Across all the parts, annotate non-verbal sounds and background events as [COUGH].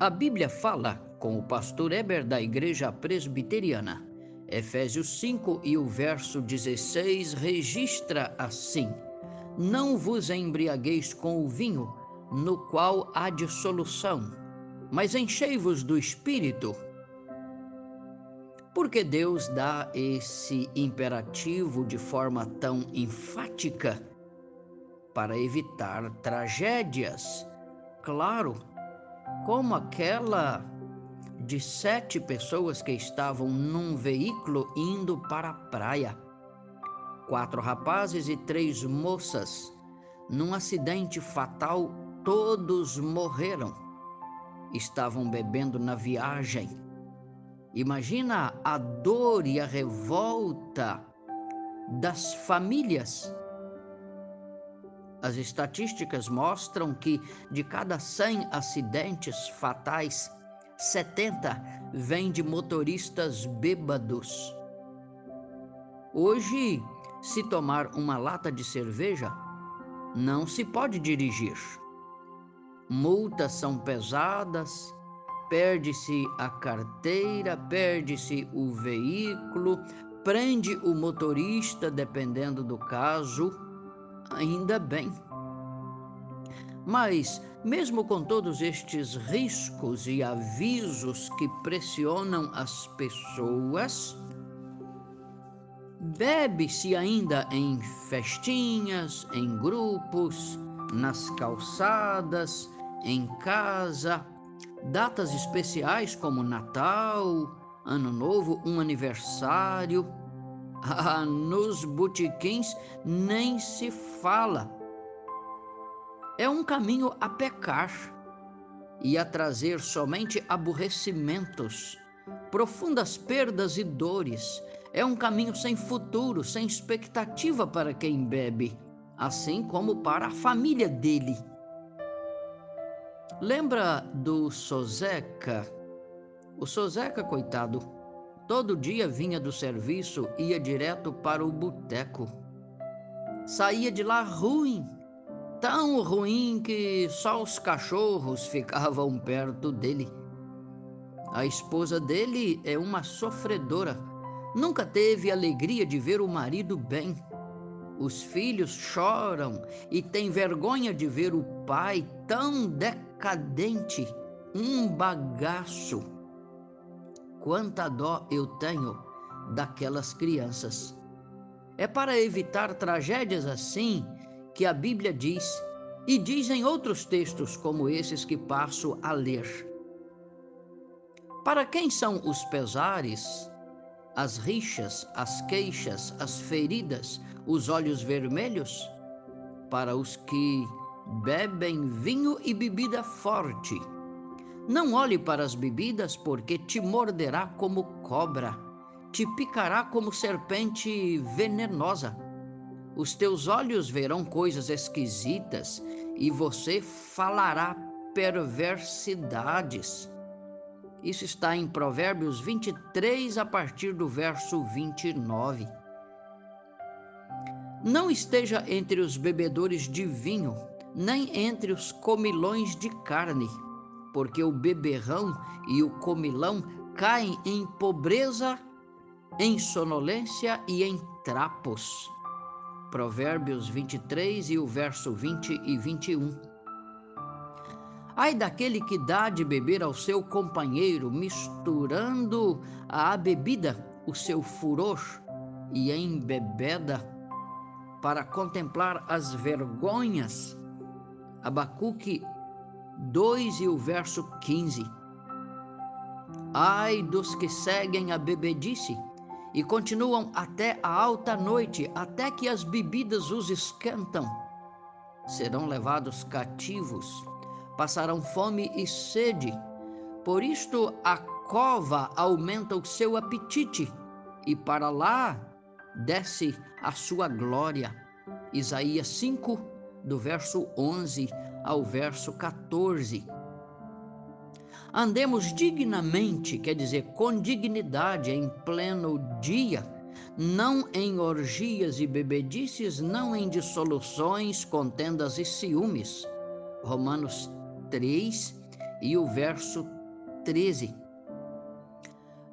A Bíblia fala com o pastor Eber da Igreja Presbiteriana. Efésios 5 e o verso 16 registra assim: Não vos embriagueis com o vinho, no qual há dissolução, mas enchei-vos do espírito. Por que Deus dá esse imperativo de forma tão enfática? Para evitar tragédias. Claro, como aquela de sete pessoas que estavam num veículo indo para a praia. Quatro rapazes e três moças. Num acidente fatal, todos morreram. Estavam bebendo na viagem. Imagina a dor e a revolta das famílias. As estatísticas mostram que de cada 100 acidentes fatais, 70 vem de motoristas bêbados. Hoje, se tomar uma lata de cerveja, não se pode dirigir. Multas são pesadas, perde-se a carteira, perde-se o veículo, prende o motorista, dependendo do caso. Ainda bem. Mas, mesmo com todos estes riscos e avisos que pressionam as pessoas, bebe-se ainda em festinhas, em grupos, nas calçadas, em casa, datas especiais como Natal, Ano Novo, um aniversário. [LAUGHS] Ah, nos botiquins nem se fala é um caminho a pecar e a trazer somente aborrecimentos, profundas perdas e dores. É um caminho sem futuro, sem expectativa para quem bebe, assim como para a família dele. Lembra do Sozeca? O Sozeca, coitado, todo dia vinha do serviço, ia direto para o boteco. Saía de lá ruim, tão ruim que só os cachorros ficavam perto dele. A esposa dele é uma sofredora. Nunca teve alegria de ver o marido bem. Os filhos choram e têm vergonha de ver o pai tão decadente, um bagaço. Quanta dó eu tenho daquelas crianças. É para evitar tragédias assim que a Bíblia diz, e diz em outros textos como esses que passo a ler. Para quem são os pesares, as rixas, as queixas, as feridas, os olhos vermelhos? Para os que bebem vinho e bebida forte. Não olhe para as bebidas, porque te morderá como cobra, te picará como serpente venenosa. Os teus olhos verão coisas esquisitas e você falará perversidades. Isso está em Provérbios 23, a partir do verso 29. Não esteja entre os bebedores de vinho, nem entre os comilões de carne, porque o beberrão e o comilão caem em pobreza, em sonolência e em trapos. Provérbios 23 e o verso 20 e 21. Ai daquele que dá de beber ao seu companheiro, misturando à bebida o seu furor e embebeda para contemplar as vergonhas. Abacuque 2 e o verso 15. Ai dos que seguem a bebedice e continuam até a alta noite, até que as bebidas os esquentam. Serão levados cativos, passarão fome e sede. Por isto a cova aumenta o seu apetite, e para lá desce a sua glória. Isaías 5, do verso 11 ao verso 14. Andemos dignamente, quer dizer, com dignidade, em pleno dia, não em orgias e bebedices, não em dissoluções, contendas e ciúmes. Romanos 3 e o verso 13.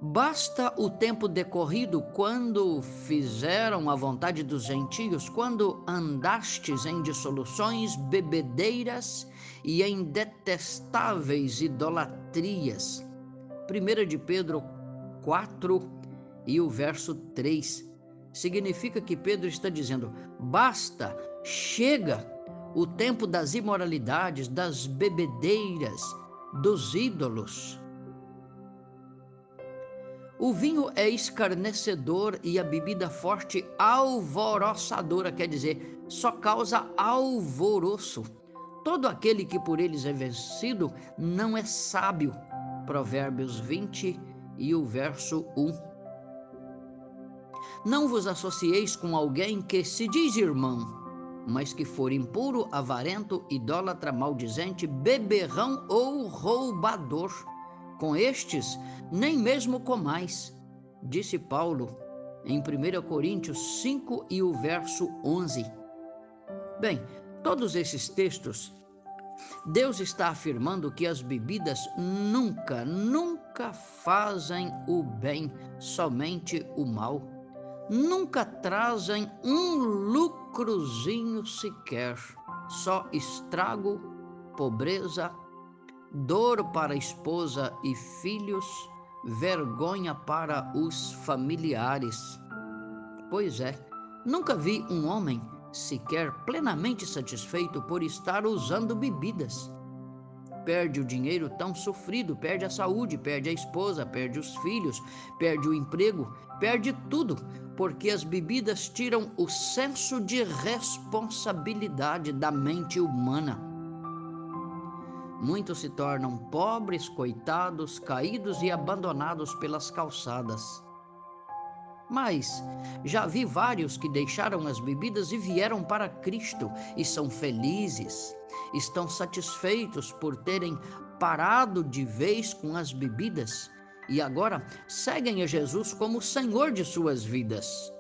Basta o tempo decorrido quando fizeram a vontade dos gentios, quando andastes em dissoluções, bebedeiras e em detestáveis idolatrias. 1 de Pedro 4 e o verso 3. Significa que Pedro está dizendo: basta, chega o tempo das imoralidades, das bebedeiras, dos ídolos o vinho é escarnecedor e a bebida forte alvoroçadora, quer dizer, só causa alvoroço. Todo aquele que por eles é vencido não é sábio. Provérbios 20 e o verso 1. Não vos associeis com alguém que se diz irmão, mas que for impuro, avarento, idólatra, maldizente, beberrão ou roubador com estes, nem mesmo comais, disse Paulo em 1 Coríntios 5 e o verso 11. Bem, todos esses textos, Deus está afirmando que as bebidas nunca, nunca fazem o bem, somente o mal. Nunca trazem um lucrozinho sequer, só estrago, pobreza, dor para a esposa e filhos, vergonha para os familiares. Pois é, nunca vi um homem sequer plenamente satisfeito por estar usando bebidas. Perde o dinheiro tão sofrido, perde a saúde, perde a esposa, perde os filhos, perde o emprego, perde tudo, porque as bebidas tiram o senso de responsabilidade da mente humana Muitos se tornam pobres, coitados, caídos e abandonados pelas calçadas. Mas já vi vários que deixaram as bebidas e vieram para Cristo e são felizes, estão satisfeitos por terem parado de vez com as bebidas e agora seguem a Jesus como Senhor de suas vidas.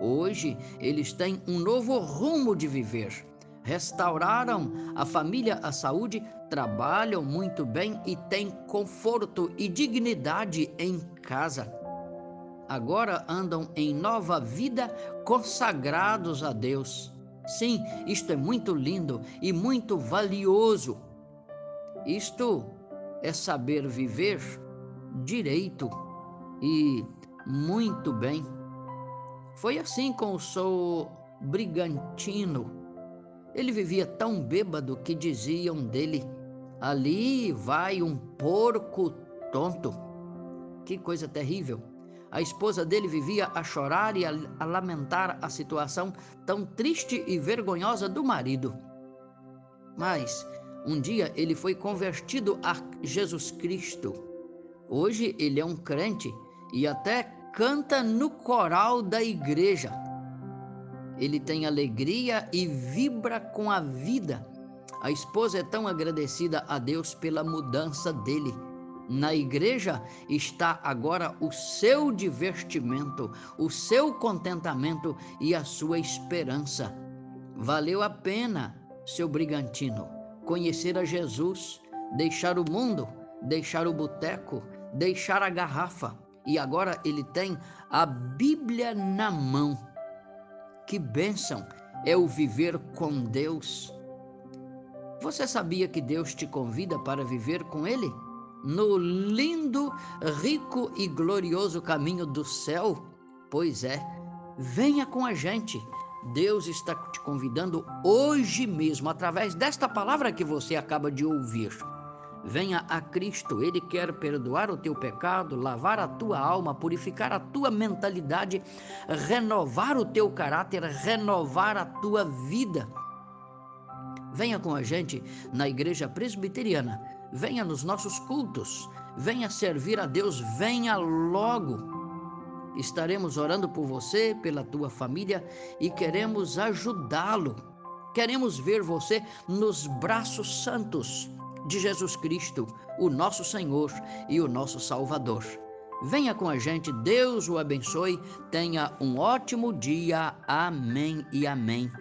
Hoje eles têm um novo rumo de viver restauraram a família, a saúde, trabalham muito bem e têm conforto e dignidade em casa. Agora andam em nova vida consagrados a Deus. Sim, isto é muito lindo e muito valioso. Isto é saber viver direito e muito bem. Foi assim com o Sou Brigantino ele vivia tão bêbado que diziam dele: Ali vai um porco tonto. Que coisa terrível! A esposa dele vivia a chorar e a, lamentar a situação tão triste e vergonhosa do marido. Mas um dia ele foi convertido a Jesus Cristo. Hoje ele é um crente e até canta no coral da igreja ele tem alegria e vibra com a vida. A esposa é tão agradecida a Deus pela mudança dele. Na igreja está agora o seu divertimento, o seu contentamento e a sua esperança. Valeu a pena, seu brigantino, conhecer a Jesus, deixar o mundo, deixar o boteco, deixar a garrafa. E agora ele tem a Bíblia na mão que bênção é o viver com Deus. Você sabia que Deus te convida para viver com Ele? No lindo, rico e glorioso caminho do céu? Pois é, venha com a gente. Deus está te convidando hoje mesmo, através desta palavra que você acaba de ouvir. Venha a Cristo, Ele quer perdoar o teu pecado, lavar a tua alma, purificar a tua mentalidade, renovar o teu caráter, renovar a tua vida. Venha com a gente na igreja presbiteriana, venha nos nossos cultos, venha servir a Deus, venha logo. Estaremos orando por você, pela tua família e queremos ajudá-lo. Queremos ver você nos braços santos de Jesus Cristo, o nosso Senhor e o nosso Salvador. Venha com a gente, Deus o abençoe, tenha um ótimo dia. Amém e amém.